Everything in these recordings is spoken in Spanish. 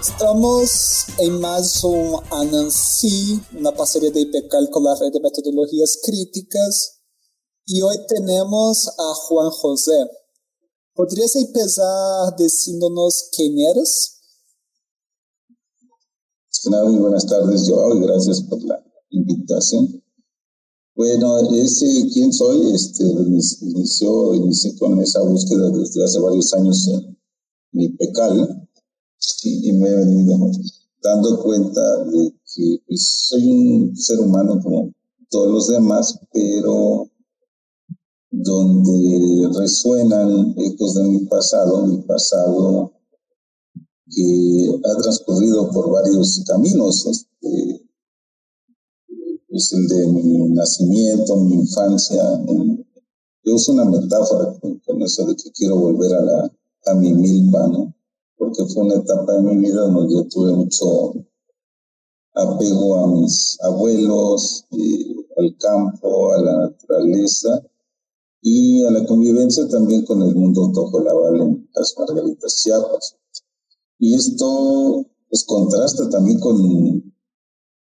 Estamos en más un Anansi, una parceria de IPECAL con la red de metodologías críticas. Y hoy tenemos a Juan José. ¿Podrías empezar diciéndonos quién eres? Muy buenas tardes, Joao, y gracias por la invitación. Bueno, ese quién soy, este, inició, inicié con esa búsqueda desde hace varios años en mi pecal y, me he venido dando cuenta de que pues, soy un ser humano como todos los demás, pero donde resuenan ecos de mi pasado, mi pasado que ha transcurrido por varios caminos, este, es el de mi nacimiento, mi infancia. Yo uso una metáfora con, eso de que quiero volver a, la, a mi milpa, ¿no? Porque fue una etapa de mi vida donde yo tuve mucho apego a mis abuelos, al campo, a la naturaleza y a la convivencia también con el mundo tojolabal en las Margaritas Chiapas. Y esto pues contrasta también con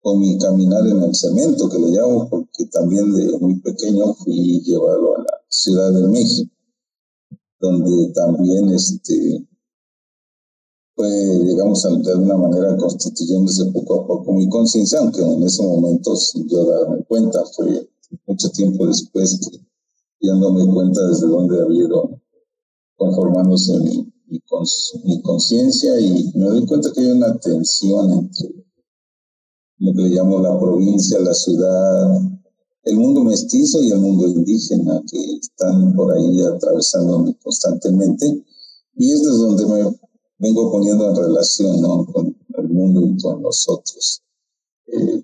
con mi caminar en el cemento, que le llamo, porque también de muy pequeño fui llevado a la Ciudad de México, donde también este, fue, digamos, de alguna manera constituyéndose poco a poco mi conciencia, aunque en ese momento, sin yo darme cuenta, fue mucho tiempo después que dándome cuenta desde dónde había ido conformándose mi, mi conciencia y me doy cuenta que hay una tensión entre lo que le llamo la provincia, la ciudad, el mundo mestizo y el mundo indígena que están por ahí atravesándome constantemente. Y es desde donde me vengo poniendo en relación con el mundo y con nosotros. Eh,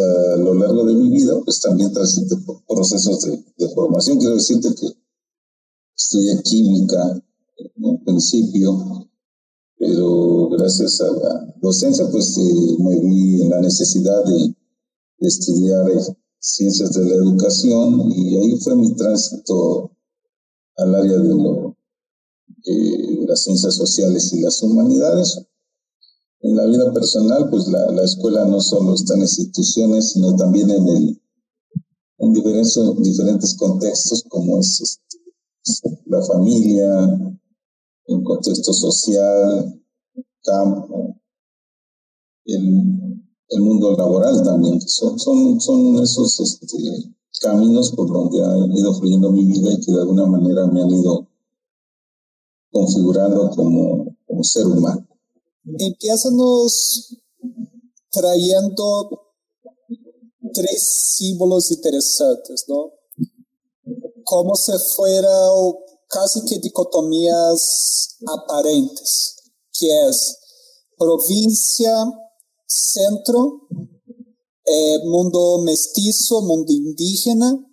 a lo largo de mi vida, pues también tras procesos de, de formación. Quiero decirte que estudié química en un principio, pero gracias a la docencia pues eh, me vi en la necesidad de, estudiar eh, ciencias de la educación y ahí fue mi tránsito al área de, lo, las ciencias sociales y las humanidades. En la vida personal, pues la, la escuela no solo está en instituciones, sino también en, el, en diferentes, contextos como es este, la familia, el contexto social, campo, el, el mundo laboral también, son, son, son esos este, caminos por donde ha ido fluyendo mi vida y que de alguna manera me han ido configurando como, como ser humano. Empieza-nos trayendo tres símbolos interesantes, ¿no? Como si fuera casi que dicotomías aparentes, que es provincia, centro, eh, mundo mestizo, mundo indígena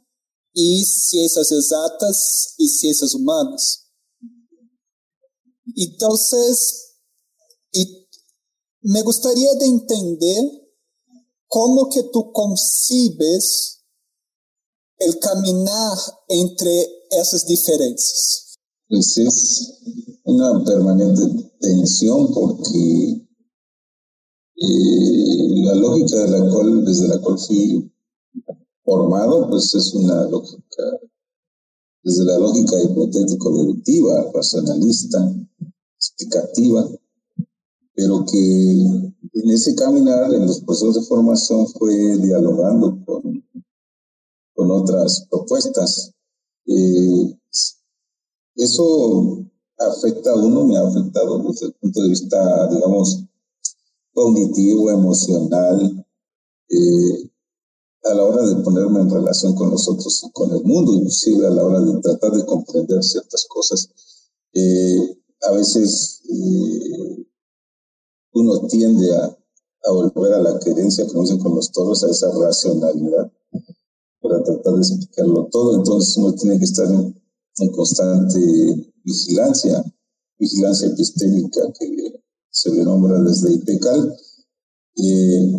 y ciencias exactas y ciencias humanas. Entonces, me gustaría de entender cómo que tú concibes el caminar entre esas diferencias? Pues es una permanente tensión porque eh, la lógica de la cual, desde la cual fui formado, pues es una lógica, desde la lógica hipotético-deductiva, racionalista, explicativa, pero que en ese caminar, en los procesos de formación, fue dialogando con con otras propuestas. Eh, eso afecta a uno, me ha afectado desde el punto de vista, digamos, cognitivo, emocional, eh, a la hora de ponerme en relación con los otros y con el mundo, inclusive a la hora de tratar de comprender ciertas cosas. Eh, a veces eh, uno tiende a, volver a la creencia, como dicen con los toros, a esa racionalidad para tratar de explicarlo todo. Entonces uno tiene que estar en, en constante vigilancia, vigilancia epistémica que se le nombra desde IPECAL. Eh,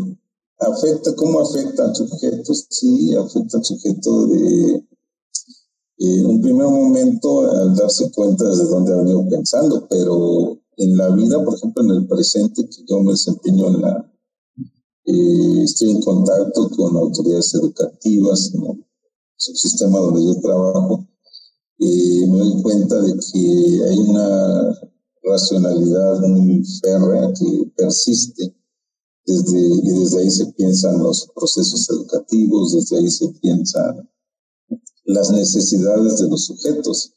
afecta, ¿cómo afecta al sujeto? Sí, afecta al sujeto de un primer momento al darse cuenta desde dónde ha venido pensando, pero en la vida, por ejemplo, en el presente, que yo me desempeño en la, eh, estoy en contacto con autoridades educativas, en el subsistema donde yo trabajo, eh, me doy cuenta de que hay una racionalidad muy férrea que persiste desde, y desde ahí se piensan los procesos educativos, desde ahí se piensan las necesidades de los sujetos.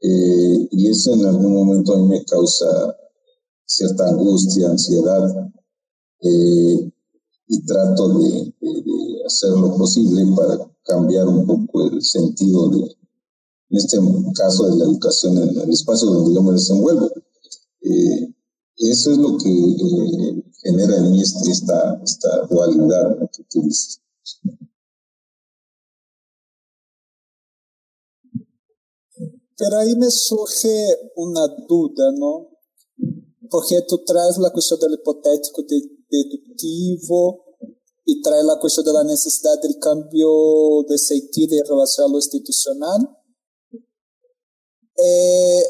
Eh, y eso en algún momento a mí me causa cierta angustia, ansiedad, eh, y trato de, hacer lo posible para cambiar un poco el sentido de, en este caso de la educación en el espacio donde yo me desenvuelvo. Eh, eso es lo que genera en mí esta, esta dualidad que tú dices. Pero ahí me surge una duda, ¿no? Porque tú traes la cuestión del hipotético deductivo y traes la cuestión de la cambio de sentido en relación a lo institucional. Eh,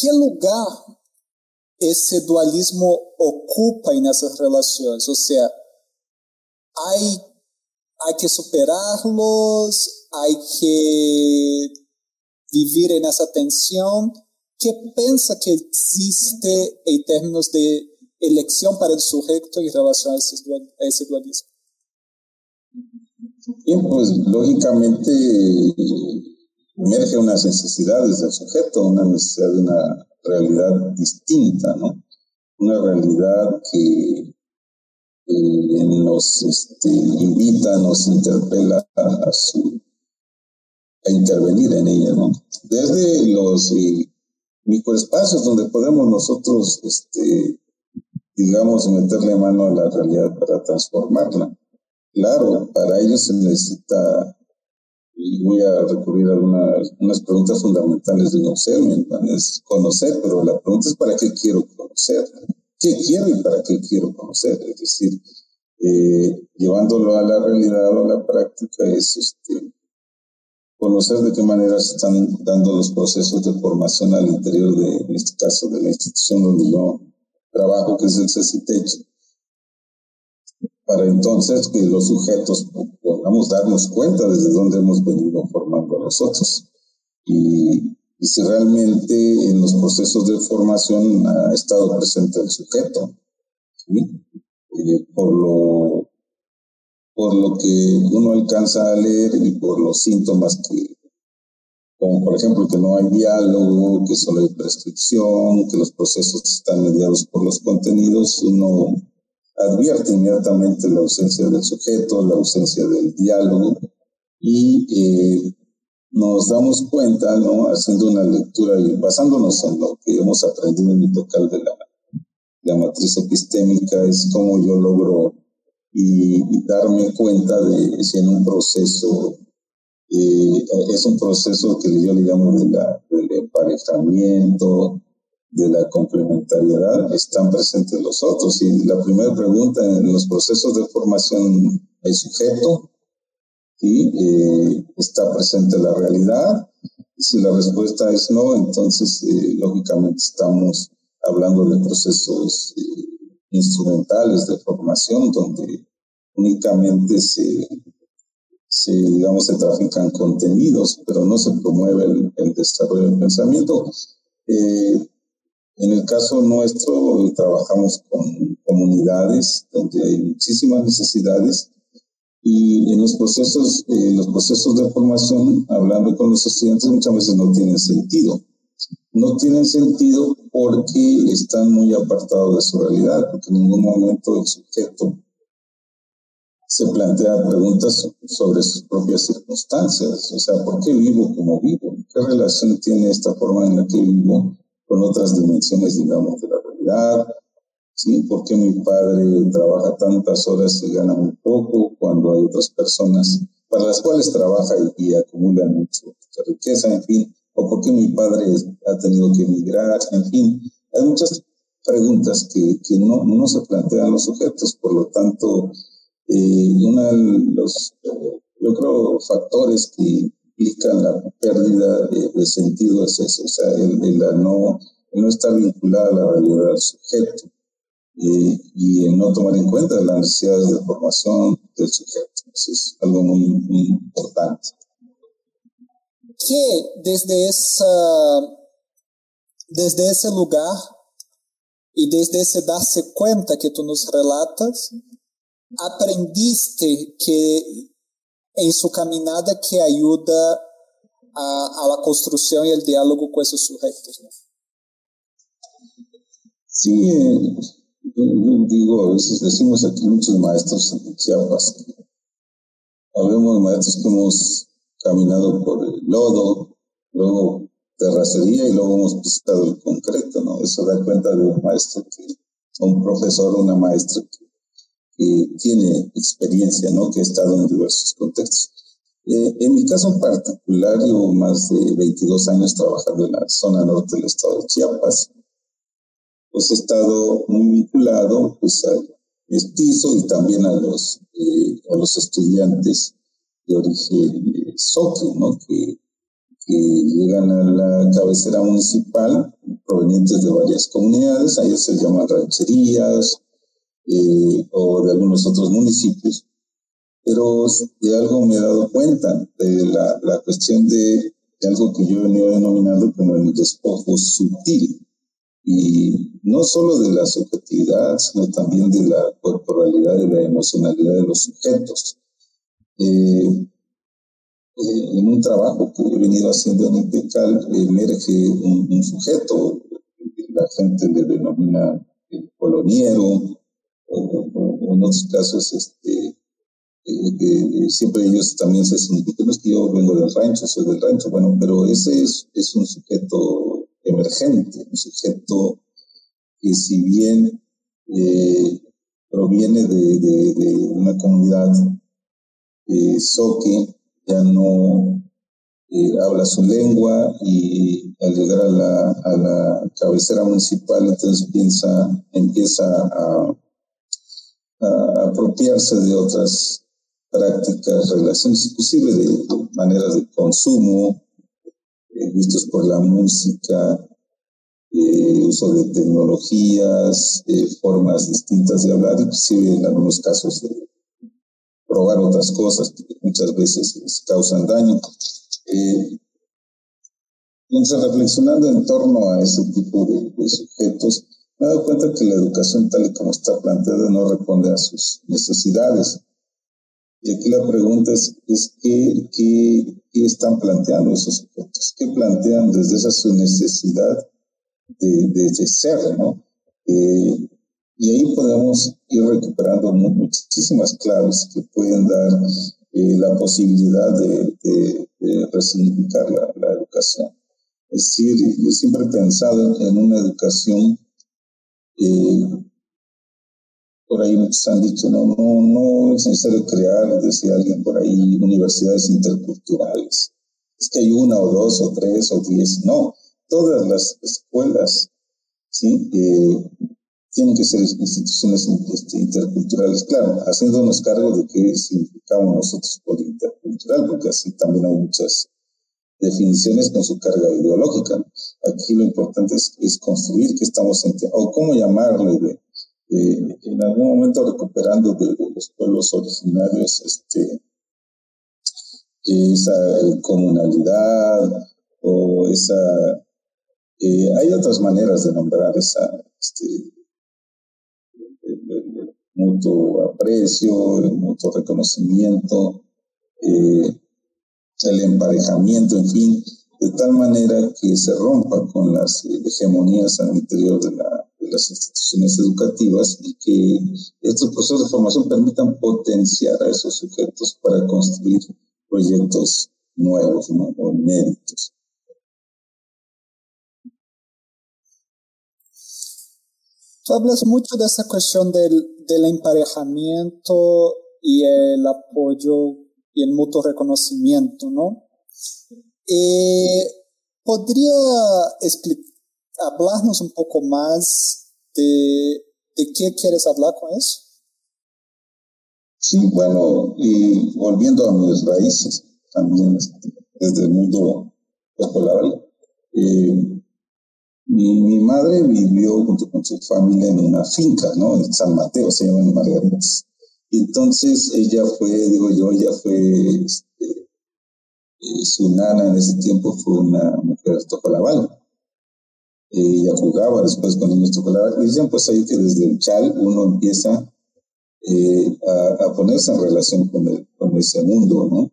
¿Qué lugar ese dualismo ocupa en esas relaciones? O sea, hay, que superarlos, hay que vivir en esa tensión. ¿Qué piensa que existe en términos de elección para el sujeto en relación a ese, dualismo? Bien, pues lógicamente emerge unas necesidades del sujeto, una necesidad de una realidad distinta, ¿no? Una realidad que nos este, invita, nos interpela a intervenir en ella, ¿no? Desde los eh, microespacios donde podemos nosotros, este, digamos, meterle mano a la realidad para transformarla. Claro, para ello se necesita, y voy a recurrir a unas preguntas fundamentales de un es conocer, pero la pregunta es ¿para qué quiero conocer? ¿Qué quiero y para qué quiero conocer? Es decir, eh, llevándolo a la realidad o a la práctica es este, conocer de qué manera se están dando los procesos de formación al interior de, en este caso, de la institución donde yo trabajo, que es el CECITECH, para entonces que los sujetos podamos darnos cuenta desde dónde hemos venido formando a nosotros. Y, y si realmente en los procesos de formación ha estado presente el sujeto, eh, por lo por lo que uno alcanza a leer y por los síntomas que, como por ejemplo que no hay diálogo, que solo hay prescripción, que los procesos están mediados por los contenidos, uno advierte inmediatamente la ausencia del sujeto, la ausencia del diálogo y eh, nos damos cuenta, ¿no? Haciendo una lectura y basándonos en lo que hemos aprendido en el local de la, la matriz epistémica, es como yo logro y, darme cuenta de si en un proceso, eh, es un proceso que yo le llamo de la, del emparejamiento, de la complementariedad, están presentes los otros. Y la primera pregunta, en los procesos de formación, ¿hay sujeto? Eh, ¿Está presente la realidad? Si la respuesta es no, entonces eh, lógicamente estamos hablando de procesos instrumentales de formación donde únicamente se, digamos, se trafican contenidos, pero no se promueve el, desarrollo del pensamiento. Eh, en el caso nuestro, trabajamos con comunidades donde hay muchísimas necesidades Y en los procesos, eh, los procesos de formación, hablando con los estudiantes, muchas veces no tienen sentido. No tienen sentido porque están muy apartados de su realidad, porque en ningún momento el sujeto se plantea preguntas sobre sus propias circunstancias. O sea, ¿por qué vivo como vivo? ¿Qué relación tiene esta forma en la que vivo con otras dimensiones, digamos, de la realidad? ¿Sí? ¿Por qué mi padre trabaja tantas horas y gana muy poco cuando hay otras personas para las cuales trabaja y, acumula mucha riqueza, en fin? ¿O por qué mi padre ha tenido que emigrar? En fin, hay muchas preguntas que, que no, no se plantean los sujetos, por lo tanto, eh, uno de los, yo creo, factores que implican la pérdida de, sentido es eso, o sea, el, no, no estar vinculado a la realidad del sujeto eh, y el no tomar en cuenta las necesidades de formación del sujeto. Eso es algo muy, muy importante. Que desde, esa, desde ese lugar y desde ese darse cuenta que tú nos relatas, aprendiste que en su caminada que ayuda a, a la construcción y el diálogo con esos sujetos. ¿no? Sí, yo, digo, a veces decimos aquí muchos maestros en Chiapas, habemos maestros que hemos caminado por el lodo, luego terracería y luego hemos pisado el concreto, ¿no? Eso da cuenta de un maestro que, un profesor, una maestra que que tiene experiencia, ¿no? que ha estado en diversos contextos. Eh, en mi caso particular, llevo más de 22 años trabajando en la zona norte del estado de Chiapas. Pues he estado muy vinculado pues, al mestizo y también a los, eh, a los estudiantes de origen eh, ¿no? que, que llegan a la cabecera municipal provenientes de varias comunidades. A ellos se llaman rancherías, eh, o de algunos otros municipios, pero de algo me he dado cuenta, de la, la cuestión de, algo que yo he denominando como el despojo sutil, y no solo de la subjetividad, sino también de la corporalidad y la emocionalidad de los sujetos. Eh, eh, en un trabajo que he venido haciendo en IPECAL emerge un, un sujeto, la gente le denomina el coloniero, o, en otros casos, este, eh, siempre ellos también se significan, no es que yo vengo del rancho, soy del rancho, bueno, pero ese es, es un sujeto emergente, un sujeto que si bien eh, proviene de, una comunidad eh, soque, ya no eh, habla su lengua y al llegar a la, a la cabecera municipal entonces piensa, empieza a apropiarse de otras prácticas, relaciones, inclusive de, maneras de consumo, vistos por la música, eh, uso de tecnologías, formas distintas de hablar, inclusive en algunos casos de probar otras cosas que muchas veces causan daño. Eh, entonces, reflexionando en torno a ese tipo de sujetos, me he dado cuenta que la educación tal y como está planteada no responde a sus necesidades. Y aquí la pregunta es, es ¿qué, qué, están planteando esos sujetos? ¿Qué plantean desde esa su necesidad de, de, ser, ¿no? Eh, y ahí podemos ir recuperando muchísimas claves que pueden dar eh, la posibilidad de, de, de resignificar la, la, educación. Es decir, yo siempre he pensado en una educación eh, por ahí muchos han dicho, no, no, no es necesario crear, decía alguien por ahí, universidades interculturales. Es que hay una o dos o tres o diez. No, todas las escuelas, ¿sí? Eh, tienen que ser instituciones este, interculturales. Claro, haciéndonos cargo de qué significamos nosotros por intercultural, porque así también hay muchas definiciones con su carga ideológica. Aquí lo importante es, es construir que estamos, o cómo llamarle, de, en algún momento recuperando de, los pueblos originarios este, esa comunalidad o esa... Eh, hay otras maneras de nombrar esa este, mutuo aprecio, el mutuo reconocimiento, eh, el emparejamiento, en fin, de tal manera que se rompa con las hegemonías al interior de, las instituciones educativas y que estos procesos de formación permitan potenciar a esos sujetos para construir proyectos nuevos o méritos. Tú hablas mucho de esa cuestión del, del emparejamiento y el apoyo y el mutuo reconocimiento, ¿no? Eh, ¿Podría hablarnos un poco más de, de qué quieres hablar con eso? Sí, bueno, volviendo a mis raíces, también desde el mundo escolar, eh, mi, mi, madre vivió junto con su familia en una finca, ¿no? En San Mateo, se llama Margaritas. Y entonces ella fue, digo yo, ella fue este, eh, su nana en ese tiempo fue una mujer ella jugaba después con niños tojolabal. Y dicen pues ahí que desde el chal uno empieza eh, a, ponerse en relación con, el, con ese mundo, ¿no?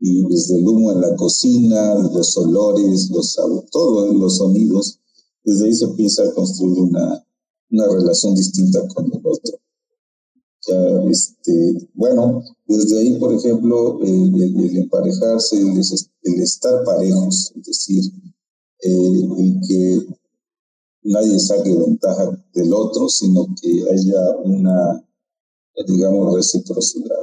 Y desde el humo en la cocina, los olores, los todo, los sonidos, desde ahí se empieza a construir una, una relación distinta con el otro. Ya, este, bueno, desde ahí, por ejemplo, el, emparejarse, el, estar parejos, es decir, eh, el que nadie saque ventaja del otro, sino que haya una, digamos, reciprocidad.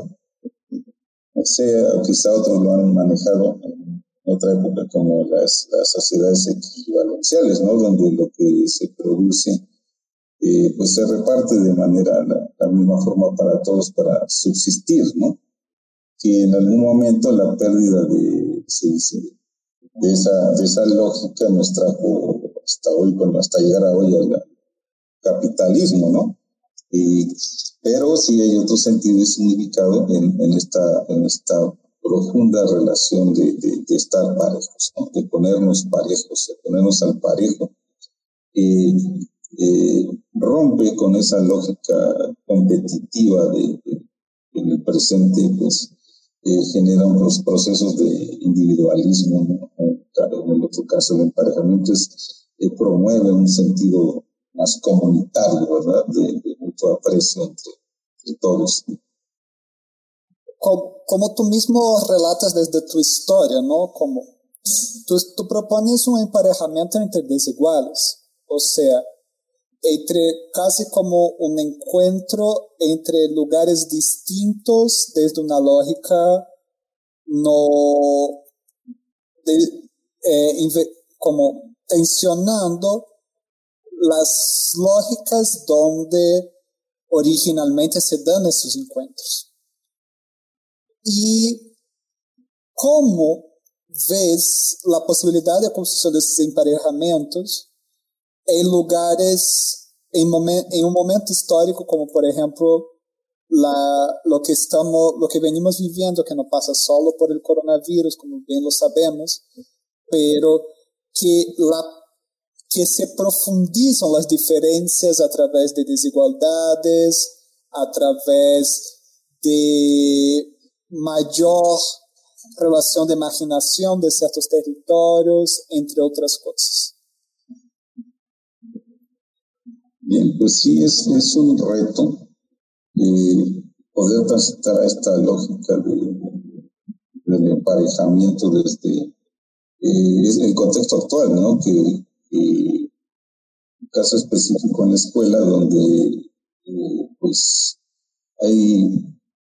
O sea, quizá otros lo han manejado en otra época como las, las sociedades equivalenciales, ¿no? Donde lo que se produce eh, pues se reparte de manera, la, misma forma para todos para subsistir, ¿no? Que en algún momento la pérdida de, de, esa, de esa lógica nos trajo hasta hoy, bueno, hasta llegar a hoy al capitalismo, ¿no? pero sí hay otro sentido y significado en, en, esta, en esta profunda relación de, de, estar parejos, ¿no? de ponernos parejos, de ponernos al parejo. Eh, rompe con esa lógica competitiva de, en el presente, pues eh, genera unos procesos de individualismo. En, el otro caso, el emparejamiento eh, promueve un sentido más comunitario, ¿verdad? De, mucho aprecio entre, todos. Como, como, tú mismo relatas desde tu historia, ¿no? Como tú, tú propones un emparejamiento entre desiguales, o sea, entre casi como un encuentro entre lugares distintos desde una lógica no eh, como tensionando las lógicas donde originalmente se dan esos encuentros. ¿Y cómo ves la posibilidad de construcción de esos emparejamientos en lugares, en, un momento histórico como por ejemplo lo que estamos, lo que venimos viviendo, que no pasa solo por el coronavirus, como bien lo sabemos, pero que la que se profundizan las diferencias a través de desigualdades, a través de mayor relación de marginación de ciertos territorios, entre otras cosas. Bien, pues sí, es, es un reto poder transitar esta lógica de, del emparejamiento desde eh, el contexto actual, ¿no? Que, un caso específico en la escuela donde eh, pues hay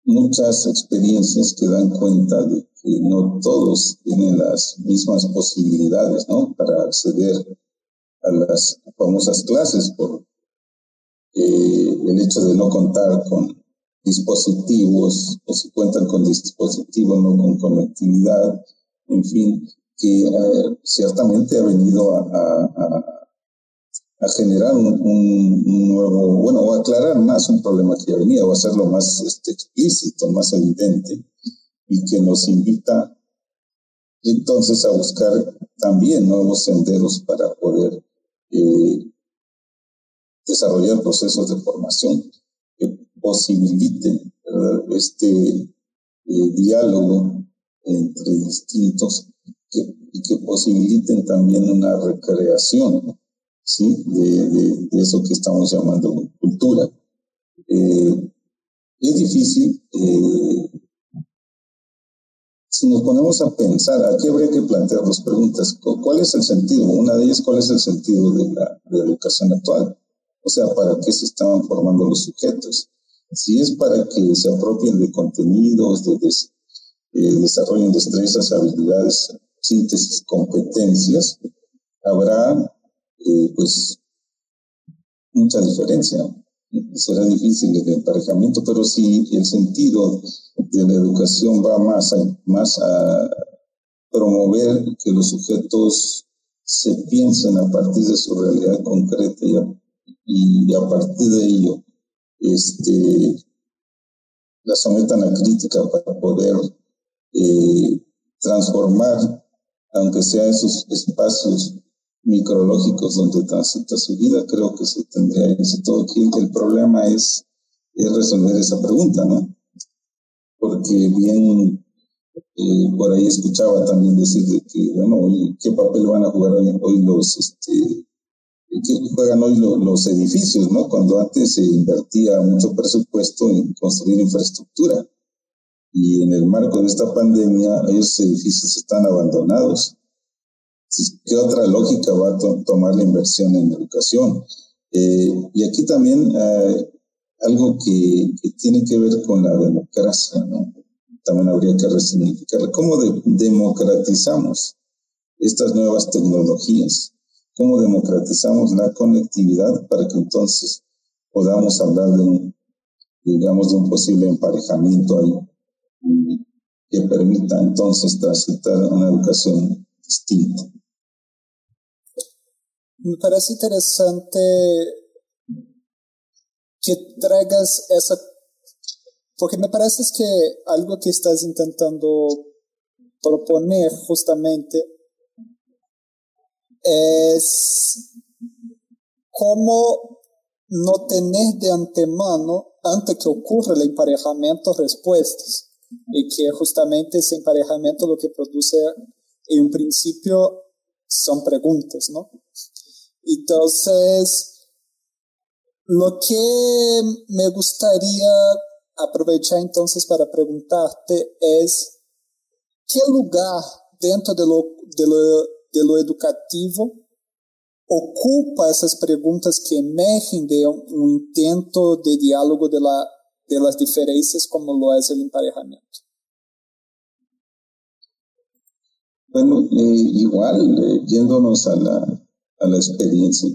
muchas experiencias que dan cuenta de que no todos tienen las mismas posibilidades, ¿no? Para acceder a las famosas clases por eh, el hecho de no contar con dispositivos, o si cuentan con dispositivos, no con conectividad, en fin, que eh, ciertamente ha venido a, generar un, un, nuevo, bueno, o aclarar más un problema que ya venía, o hacerlo más este, explícito, más evidente, y que nos invita entonces a buscar también nuevos senderos para poder eh, desarrollar procesos de formación que posibiliten este eh, diálogo entre distintos y que posibiliten también una recreación ¿sí? de, eso que estamos llamando cultura. Eh, es difícil, eh, si nos ponemos a pensar, aquí habría que plantear dos preguntas. ¿Cuál es el sentido? Una de ellas, ¿cuál es el sentido de la, de la educación actual? O sea, ¿para qué se estaban formando los sujetos? Si es para que se apropien de contenidos, de, eh, desarrollen destrezas, habilidades, síntesis, competencias, habrá eh, pues mucha diferencia. Será difícil el emparejamiento, pero si el sentido de la educación va más a, más a promover que los sujetos se piensen a partir de su realidad concreta y a, partir de ello este, la sometan a crítica para poder eh, transformar, aunque sea esos espacios micrológicos donde transita su vida, creo que se tendría éxito. Aquí el problema es, es resolver esa pregunta, ¿no? Porque bien eh, por ahí escuchaba también decir de que, bueno, ¿qué papel van a jugar hoy, hoy los, este, que juegan hoy los edificios, ¿no? Cuando antes se invertía mucho presupuesto en construir infraestructura. Y en el marco de esta pandemia, esos edificios están abandonados. ¿Qué otra lógica va a tomar la inversión en educación? Eh, y aquí también eh, algo que, tiene que ver con la democracia, ¿no? También habría que resignificar cómo democratizamos estas nuevas tecnologías cómo democratizamos la conectividad para que entonces podamos hablar de un, digamos, de un posible emparejamiento ahí que permita entonces transitar una educación distinta. Me parece interesante que traigas esa, porque me parece que algo que estás intentando proponer justamente es cómo no tener de antemano, antes que ocurra el emparejamiento, respuestas. Y que justamente ese emparejamiento lo que produce en un principio son preguntas, ¿no? Entonces, lo que me gustaría aprovechar entonces para preguntarte es, ¿qué lugar dentro de lo, educativo ocupa essas perguntas que emergem de um intento de diálogo de, la, de las diferencias como lo es el emparejamiento. Bueno, eh, igual, eh, yéndonos a la, a la experiencia,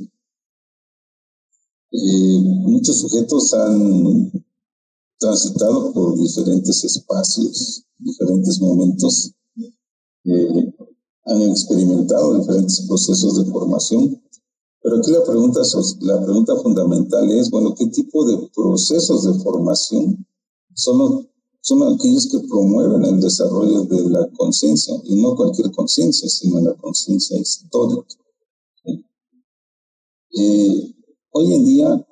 eh, muchos sujetos han transitado por diferentes espacios, diferentes momentos. Eh, han experimentado diferentes procesos de formación. Pero aquí la pregunta, la pregunta fundamental es, bueno, ¿qué tipo de procesos de formación son, son aquellos que promueven el desarrollo de la conciencia? Y no cualquier conciencia, sino la conciencia histórica. Eh, hoy en día,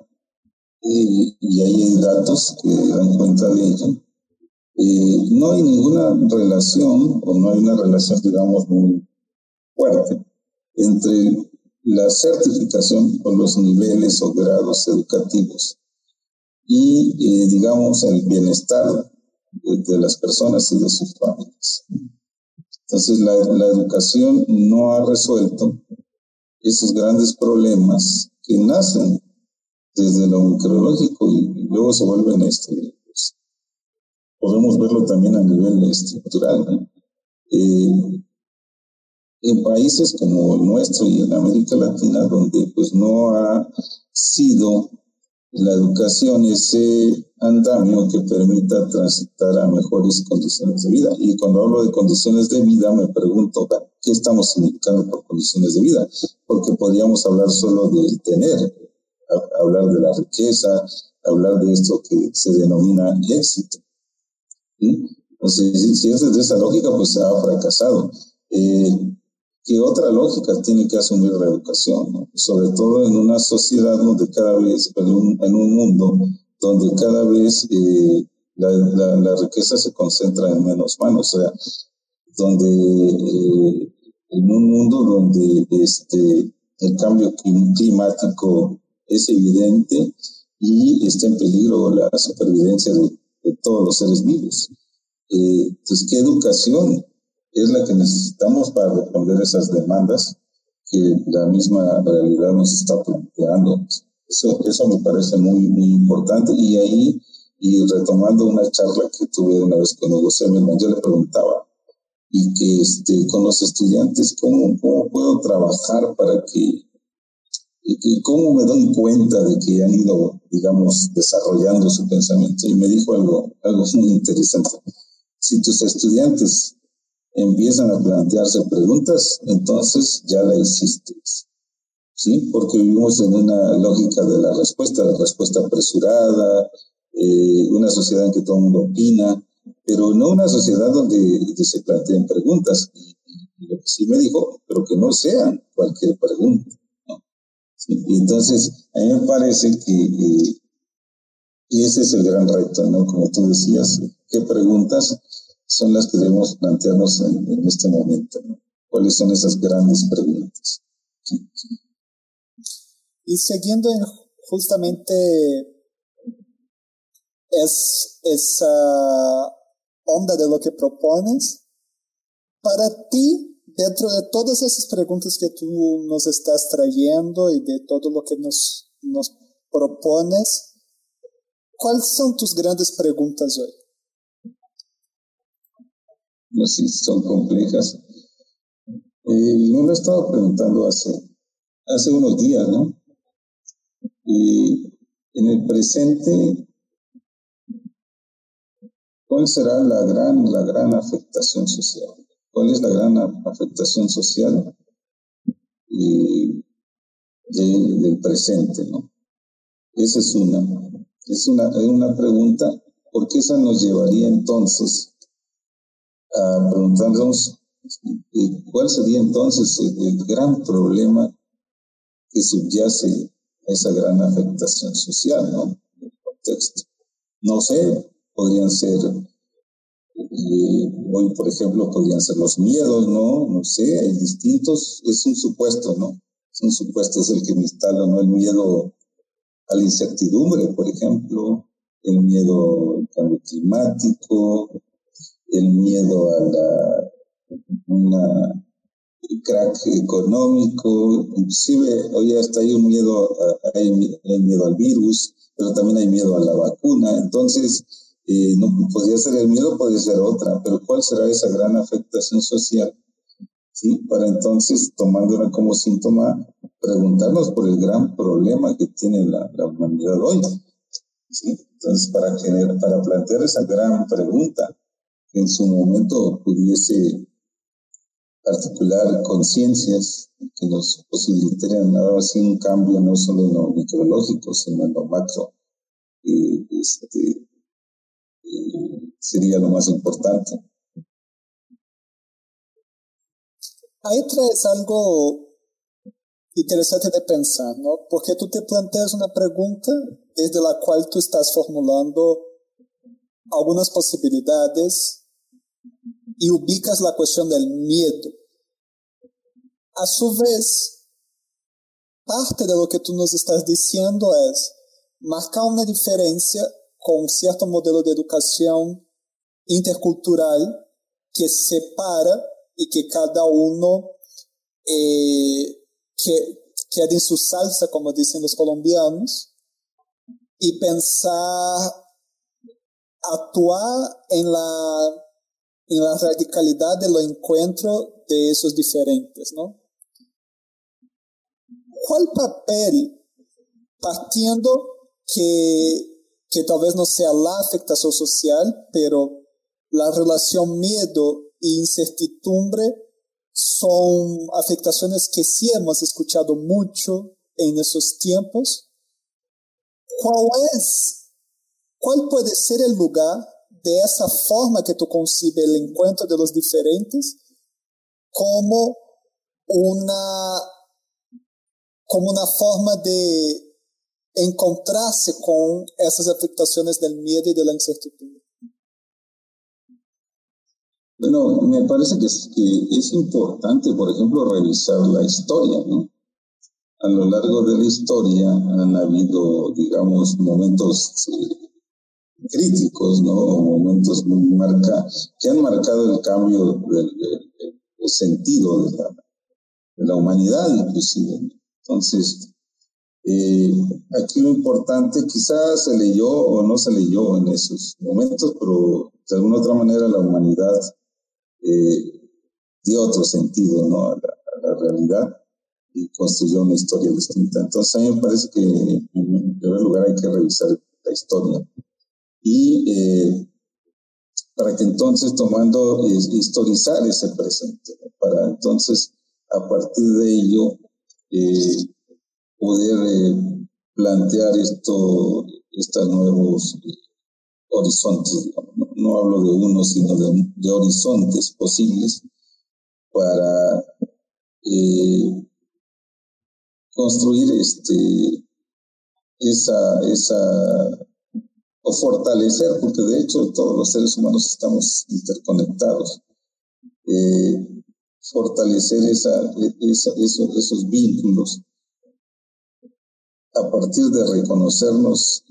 eh, y hay datos que dan cuenta de ello, eh, no hay ninguna relación o no hay una relación, digamos, muy fuerte entre la certificación o los niveles o grados educativos y, eh, digamos, el bienestar de, las personas y de sus familias. Entonces, la, educación no ha resuelto esos grandes problemas que nacen desde lo micrológico y, luego se vuelven este, podemos verlo también a nivel estructural. Eh, en países como el nuestro y en América Latina, donde pues no ha sido la educación ese andamio que permita transitar a mejores condiciones de vida. Y cuando hablo de condiciones de vida, me pregunto, ¿qué estamos significando por condiciones de vida? Porque podríamos hablar solo del tener, hablar de la riqueza, hablar de esto que se denomina éxito. Entonces, si es de esa lógica, pues ha fracasado. Eh, ¿Qué otra lógica tiene que asumir la educación? Sobre todo en una sociedad donde cada vez, en un, mundo donde cada vez eh, la, riqueza se concentra en menos manos, o sea, donde eh, en un mundo donde este, el cambio climático es evidente y está en peligro la supervivencia de, todos los seres vivos. Eh, entonces, ¿qué educación es la que necesitamos para responder esas demandas que la misma realidad nos está planteando? Eso, eso me parece muy, muy importante y ahí, y retomando una charla que tuve una vez con Hugo Semelman, yo le preguntaba, y que este, con los estudiantes, ¿cómo, cómo puedo trabajar para que y cómo me doy cuenta de que han ido, digamos, desarrollando su pensamiento. Y me dijo algo, algo muy interesante. Si tus estudiantes empiezan a plantearse preguntas, entonces ya la hiciste. ¿Sí? Porque vivimos en una lógica de la respuesta, la respuesta apresurada, eh, una sociedad en que todo el mundo opina, pero no una sociedad donde, se planteen preguntas. lo que sí me dijo, pero que no sean cualquier pregunta y entonces, a mí me parece que eh, ese es el gran reto, ¿no? Como tú decías, ¿qué preguntas son las que debemos plantearnos en, este momento? ¿Cuáles son esas grandes preguntas? Y siguiendo en justamente es, esa onda de lo que propones, para ti, dentro de todas esas preguntas que tú nos estás trayendo y de todo lo que nos, nos propones, ¿cuáles son tus grandes preguntas hoy? No sé, son complejas. Eh, yo me he estado preguntando hace, hace unos días, ¿no? Y en el presente, ¿cuál será la gran, la gran afectación social? ¿Cuál es la gran afectación social del presente? ¿no? Esa es una. Es una, es una pregunta, porque esa nos llevaría entonces a preguntarnos eh, cuál sería entonces el, gran problema que subyace a esa gran afectación social, ¿no? El contexto. No sé, podrían ser hoy, por ejemplo, podrían ser los miedos, ¿no? No sé, hay distintos, es un supuesto, ¿no? Es un supuesto, es el que me instala, ¿no? El miedo a la incertidumbre, por ejemplo, el miedo al cambio climático, el miedo a la una crack económico, inclusive hoy hasta hay un miedo, hay miedo al virus, pero también hay miedo a la vacuna, entonces no podría ser el miedo, podría ser otra, pero ¿cuál será esa gran afectación social? ¿Sí? Para entonces, tomándola como síntoma, preguntarnos por el gran problema que tiene la, la humanidad hoy. ¿Sí? Entonces, para, generar, para plantear esa gran pregunta, en su momento pudiese articular conciencias que nos posibilitarían ahora sí un cambio no solo en lo micrológico, sino en lo macro. Este, sería lo más importante. Ahí traes algo interesante de pensar, ¿no? Porque tú te planteas una pregunta desde la cual tú estás formulando algunas posibilidades y ubicas la cuestión del miedo. A su vez, parte de lo que tú nos estás diciendo es marcar una diferencia con cierto modelo de educación intercultural que separa y que cada uno eh, que, queda en su salsa, como dicen los colombianos, y pensar, actuar en la, en la radicalidad de lo encuentro de esos diferentes, ¿no? ¿Cuál papel, partiendo que que tal vez no sea la afectación social, pero la relación miedo e incertidumbre son afectaciones que sí hemos escuchado mucho en esos tiempos. ¿Cuál es, cuál puede ser el lugar de esa forma que tú concibes el encuentro de los diferentes como una, como una forma de encontrarse con esas afectaciones del miedo y de la incertidumbre? Bueno, me parece que es, que es importante, por ejemplo, revisar la historia, ¿no? A lo largo de la historia han habido, digamos, momentos eh, críticos, ¿no? Momentos que han marcado el cambio del, sentido de la, la, humanidad, inclusive. Entonces, eh, aquí lo importante, quizás se leyó o no se leyó en esos momentos, pero de alguna otra manera la humanidad eh, dio otro sentido ¿no? a, la, realidad y construyó una historia distinta. Entonces, a mí me parece que en primer lugar hay que revisar la historia y eh, para que entonces tomando, eh, historizar ese presente, para entonces a partir de ello eh, poder plantear esto, estos nuevos horizontes, no, hablo de uno, sino de, de horizontes posibles para construir este, esa, esa o fortalecer, porque de hecho todos los seres humanos estamos interconectados, eh, fortalecer esa, esa, esos, vínculos a partir de reconocernos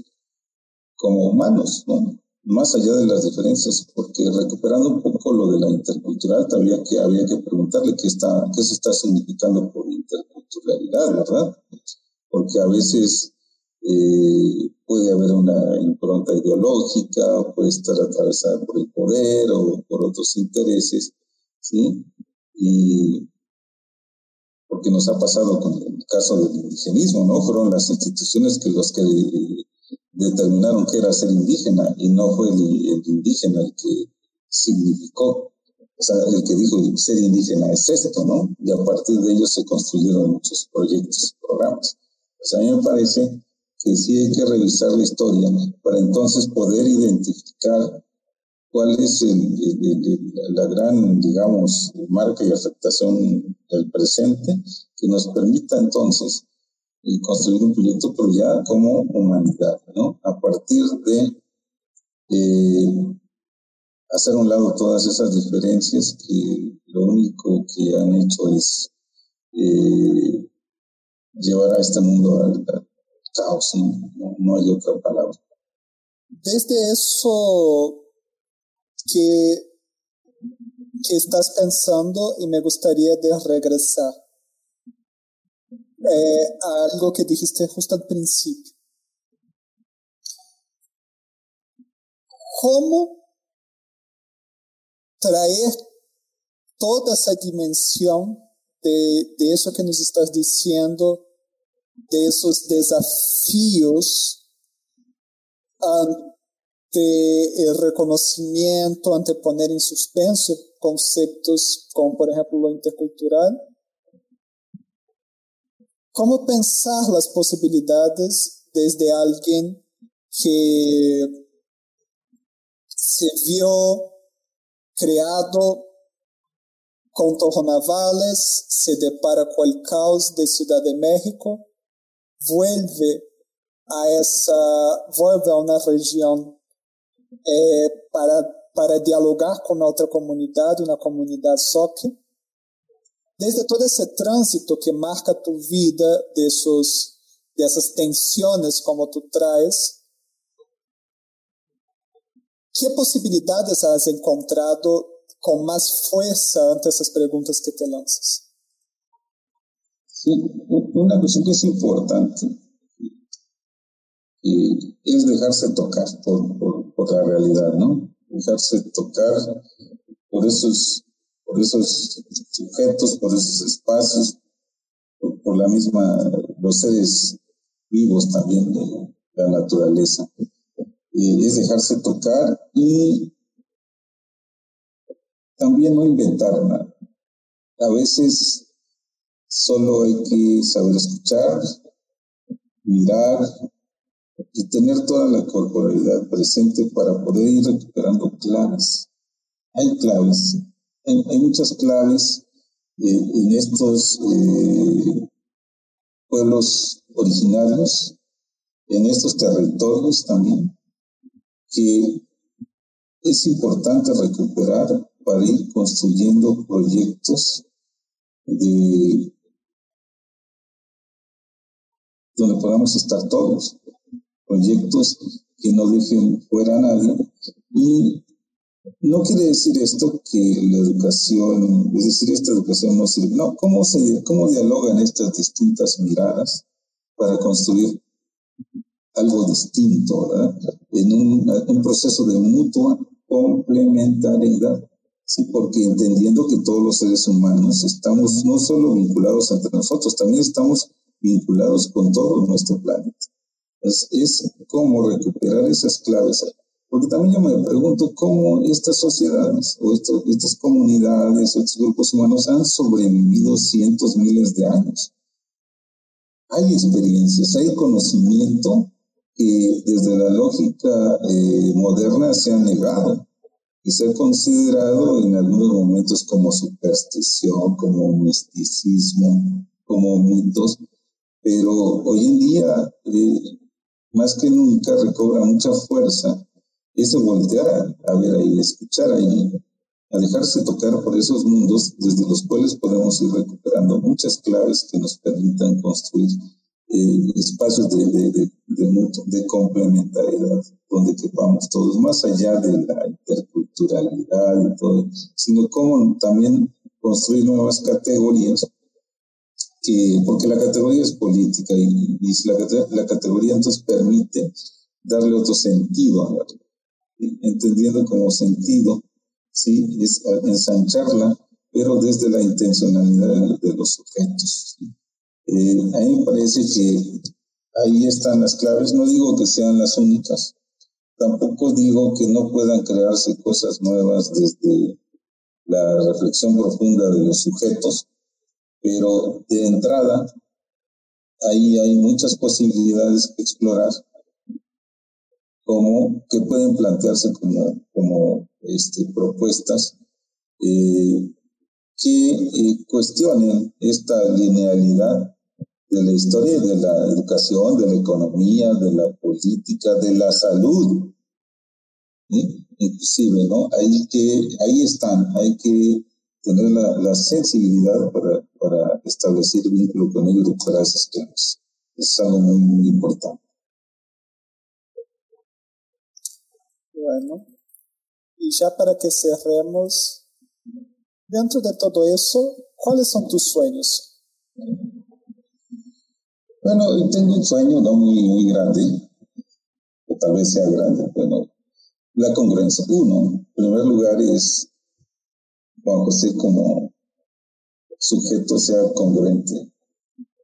como humanos, ¿no? más allá de las diferencias, porque recuperando un poco lo de la intercultural, había que, había que preguntarle qué, está, qué se está significando por interculturalidad, ¿verdad? Porque a veces eh, puede haber una impronta ideológica, puede estar atravesada por el poder o por otros intereses, ¿sí? Y porque nos ha pasado con el caso del indigenismo, ¿no? Fueron las instituciones que los que determinaron que era ser indígena y no fue el, el indígena el que significó, o sea, el que dijo ser indígena es esto, ¿no? Y a partir de ello se construyeron muchos proyectos, programas. O sea, a mí me parece que sí hay que revisar la historia para entonces poder identificar cuál es la gran, digamos, marca y afectación del presente que nos permita entonces eh, construir un proyecto, pero ya como humanidad, ¿no? A partir de eh, hacer a un lado todas esas diferencias que lo único que han hecho es eh, llevar a este mundo al, caos, no, hay otra palabra. Desde eso que, que estás pensando y me gustaría de regresar eh, a algo que dijiste justo al principio. ¿Cómo traer toda esa dimensión de, de eso que nos estás diciendo de esos desafíos ante el reconocimiento, ante poner en suspenso conceptos como por ejemplo lo intercultural. ¿Cómo pensar las posibilidades desde alguien que se vio creado con Navales, se depara con el caos de Ciudad de México vuelve a esa, vuelve a una región eh, para, para dialogar con otra comunidad, una comunidad soque. Desde todo ese tránsito que marca tu vida, de, esos, de esas tensiones como tú traes, ¿qué posibilidades has encontrado con más fuerza ante esas preguntas que te lanzas? Sí, una cuestión que es importante es dejarse tocar por, por, la realidad, ¿no? Dejarse tocar por esos, por esos sujetos, por esos espacios, por, la misma, los seres vivos también de la naturaleza. es dejarse tocar y también no inventar nada. A veces Solo hay que saber escuchar, mirar y tener toda la corporalidad presente para poder ir recuperando claves. Hay claves, hay, muchas claves eh, en estos eh, pueblos originarios en estos territorios también, que es importante recuperar para ir construyendo proyectos de donde podamos estar todos, proyectos que no dejen fuera a nadie y no quiere decir esto que la educación, es decir, esta educación no sirve. No, ¿cómo, se, cómo dialogan estas distintas miradas para construir algo distinto, ¿verdad? En un, un proceso de mutua complementariedad. Sí, porque entendiendo que todos los seres humanos estamos no solo vinculados entre nosotros, también estamos vinculados con todo nuestro planeta. Es, es cómo recuperar esas claves. Porque también yo me pregunto cómo estas sociedades o estas comunidades o estos grupos humanos han sobrevivido cientos, miles de años. Hay experiencias, hay conocimiento que desde la lógica eh, moderna se ha negado y se ha considerado en algunos momentos como superstición, como misticismo, como mitos, pero hoy en día, eh, más que nunca, recobra mucha fuerza ese voltear a, ver ahí, escuchar ahí, a dejarse tocar por esos mundos desde los cuales podemos ir recuperando muchas claves que nos permitan construir eh, espacios de, de, de, de, complementariedad donde quepamos todos, más allá de la interculturalidad y todo, sino como también construir nuevas categorías, que, porque la categoría es política y, y la, la, categoría entonces permite darle otro sentido a la entendiendo como sentido, ¿sí? es ensancharla, pero desde la intencionalidad de, los sujetos. Eh, a mí me parece que ahí están las claves. No digo que sean las únicas, tampoco digo que no puedan crearse cosas nuevas desde la reflexión profunda de los sujetos, pero de entrada ahí hay muchas posibilidades que explorar, como que pueden plantearse como, como este, propuestas eh, que eh, cuestionen esta linealidad de la historia de la educación, de la economía, de la política, de la salud, inclusive, ¿no? Hay que, ahí están, hay que tener la, sensibilidad para, establecer vínculo con ellos y recuperar esas claves. Es algo muy, muy importante. Bueno, y ya para que cerremos, dentro de todo eso, ¿cuáles son tus sueños? Bueno, tengo un sueño no muy, muy grande, o tal vez sea grande, bueno, la congruencia. Uno, en primer lugar, es Juan José como sujeto sea congruente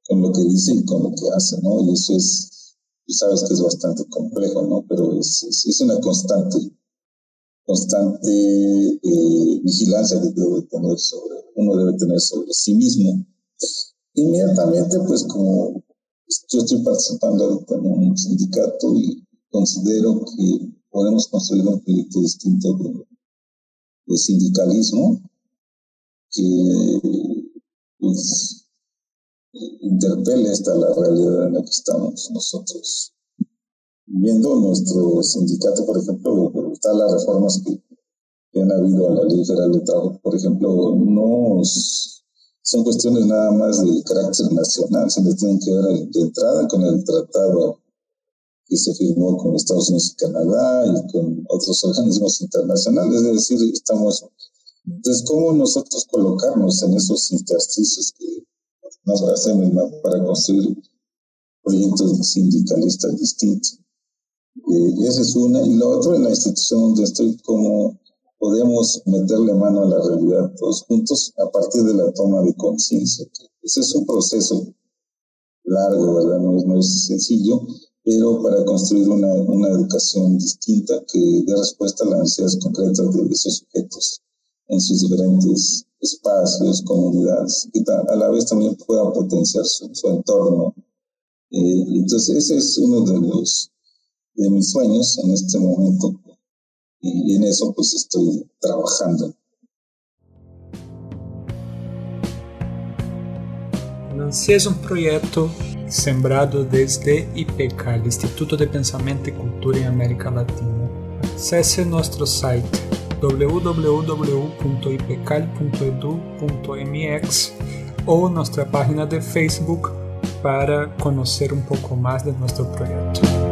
con lo que dice y con lo que hace, ¿no? Y eso es, tú sabes que es bastante complejo, ¿no? Pero es, es, una constante, constante eh, vigilancia que debe tener sobre, uno debe tener sobre sí mismo. Inmediatamente, pues como yo estoy participando ahorita en un sindicato y considero que podemos construir un proyecto distinto de, sindicalismo que pues, interpele esta la realidad en la que estamos nosotros. Viendo nuestro sindicato, por ejemplo, está las reformas que, que, han habido a la ley federal de trabajo, por ejemplo, nos son cuestiones nada más de carácter nacional, sino tienen que ver de entrada con el tratado que se firmó con Estados Unidos y Canadá y con otros organismos internacionales, es decir, estamos, entonces, ¿cómo nosotros colocarnos en esos intersticios que nos hacemos para construir proyectos sindicalistas distintos? Eh, esa es una, y lo otro, en la institución donde estoy, como podemos meterle mano a la realidad todos juntos a partir de la toma de conciencia. Ese es un proceso largo, ¿verdad? No es, no es sencillo, pero para construir una, una educación distinta que dé respuesta a las necesidades concretas de esos sujetos en sus diferentes espacios, comunidades, que a la vez también puedan potenciar su, entorno. Eh, entonces, ese es uno de los de mis sueños en este momento y en eso pues estoy trabajando. Es un proyecto sembrado desde IPECAL, Instituto de Pensamento y Cultura en América Latina. Acesse nuestro site www.ipecal.edu.mx o nuestra página de Facebook para conocer un poco más de nuestro proyecto.